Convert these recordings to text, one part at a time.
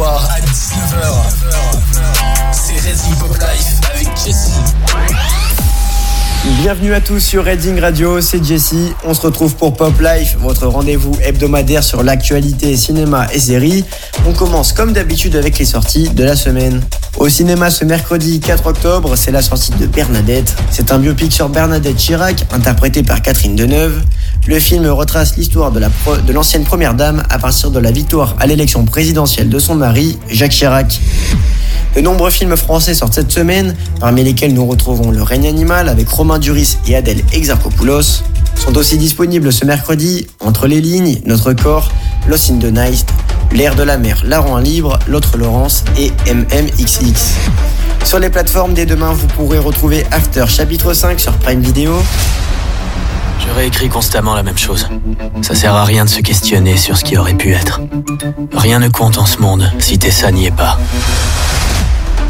soirs à 19h. C'est Redding Pop Life avec Jesse. Bienvenue à tous sur Redding Radio, c'est Jesse. On se retrouve pour Pop Life, votre rendez-vous hebdomadaire sur l'actualité cinéma et séries. On commence comme d'habitude avec les sorties de la semaine. Au cinéma ce mercredi 4 octobre, c'est la sortie de Bernadette. C'est un biopic sur Bernadette Chirac, interprété par Catherine Deneuve. Le film retrace l'histoire de l'ancienne première dame à partir de la victoire à l'élection présidentielle de son mari, Jacques Chirac. De nombreux films français sortent cette semaine, parmi lesquels nous retrouvons Le règne animal avec Romain Duris et Adèle Exarchopoulos. Sont aussi disponibles ce mercredi Entre les lignes, Notre corps, Lost in the Night, L'air de la mer, La Roi libre, L'autre Laurence et MMXX. Sur les plateformes dès demain, vous pourrez retrouver After chapitre 5 sur Prime Video. Je réécris constamment la même chose. Ça sert à rien de se questionner sur ce qui aurait pu être. Rien ne compte en ce monde si Tessa n'y est pas.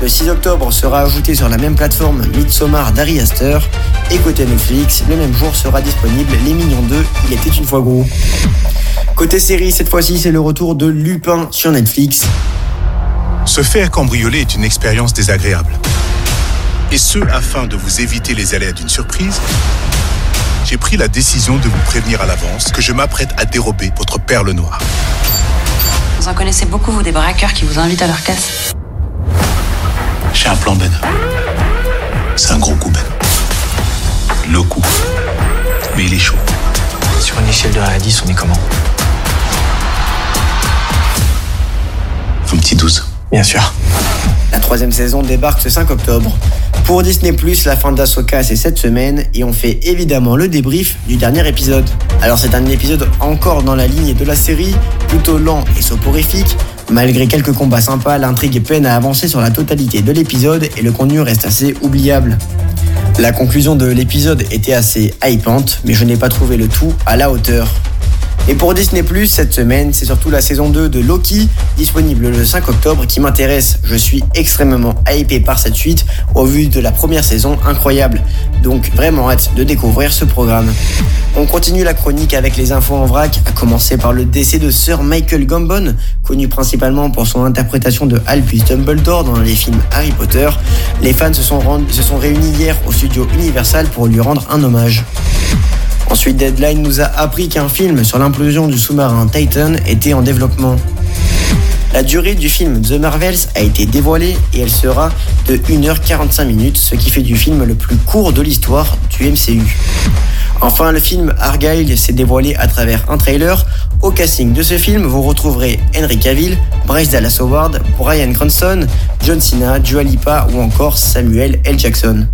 Le 6 octobre sera ajouté sur la même plateforme Midsommar d'Ari Aster. Et côté Netflix, le même jour sera disponible Les Mignons 2, Il était une fois gros. Côté série, cette fois-ci, c'est le retour de Lupin sur Netflix. Se faire cambrioler est une expérience désagréable. Et ce, afin de vous éviter les aléas d'une surprise, j'ai pris la décision de vous prévenir à l'avance que je m'apprête à dérober votre perle noire. Vous en connaissez beaucoup, vous, des braqueurs qui vous invitent à leur casse j'ai un plan Ben. C'est un gros coup Ben. Le coup. Mais il est chaud. Sur une échelle de 1 à 10, on est comment? Un petit 12. Bien sûr. La troisième saison débarque ce 5 octobre. Pour Disney+, la fin d'Asoka c'est cette semaine et on fait évidemment le débrief du dernier épisode. Alors c'est un épisode encore dans la ligne de la série, plutôt lent et soporifique, Malgré quelques combats sympas, l'intrigue peine à avancer sur la totalité de l'épisode et le contenu reste assez oubliable. La conclusion de l'épisode était assez hypante, mais je n'ai pas trouvé le tout à la hauteur. Et pour Disney ⁇ cette semaine, c'est surtout la saison 2 de Loki, disponible le 5 octobre, qui m'intéresse. Je suis extrêmement hypé par cette suite, au vu de la première saison incroyable. Donc vraiment hâte de découvrir ce programme. On continue la chronique avec les infos en vrac, à commencer par le décès de Sir Michael Gambon, connu principalement pour son interprétation de Albus Dumbledore dans les films Harry Potter. Les fans se sont réunis hier au studio Universal pour lui rendre un hommage. Ensuite, Deadline nous a appris qu'un film sur l'implosion du sous-marin Titan était en développement. La durée du film The Marvels a été dévoilée et elle sera de 1h45 minutes, ce qui fait du film le plus court de l'histoire du MCU. Enfin, le film Argyle s'est dévoilé à travers un trailer. Au casting de ce film, vous retrouverez Henry Cavill, Bryce Dallas Howard, Brian Cranston, John Cena, Dua Lipa ou encore Samuel L. Jackson.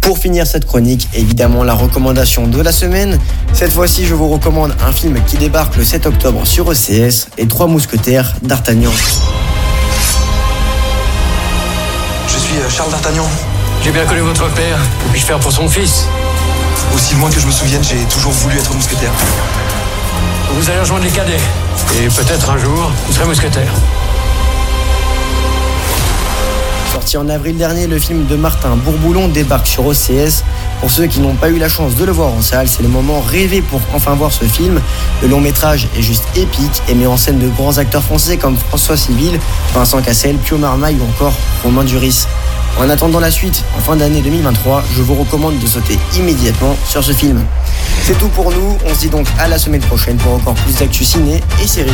Pour finir cette chronique, évidemment la recommandation de la semaine. Cette fois-ci, je vous recommande un film qui débarque le 7 octobre sur ECS, Les Trois Mousquetaires d'Artagnan. Je suis euh, Charles d'Artagnan. J'ai bien connu votre père. Que puis-je faire pour son fils? Aussi loin que je me souvienne, j'ai toujours voulu être mousquetaire. Vous allez rejoindre les cadets. Et peut-être un jour, vous serez mousquetaire. Sorti en avril dernier, le film de Martin Bourboulon débarque sur OCS. Pour ceux qui n'ont pas eu la chance de le voir en salle, c'est le moment rêvé pour enfin voir ce film. Le long métrage est juste épique et met en scène de grands acteurs français comme François Civil, Vincent Cassel, Pio Marmaille ou encore Romain Duris. En attendant la suite, en fin d'année 2023, je vous recommande de sauter immédiatement sur ce film. C'est tout pour nous, on se dit donc à la semaine prochaine pour encore plus d'actu ciné et séries.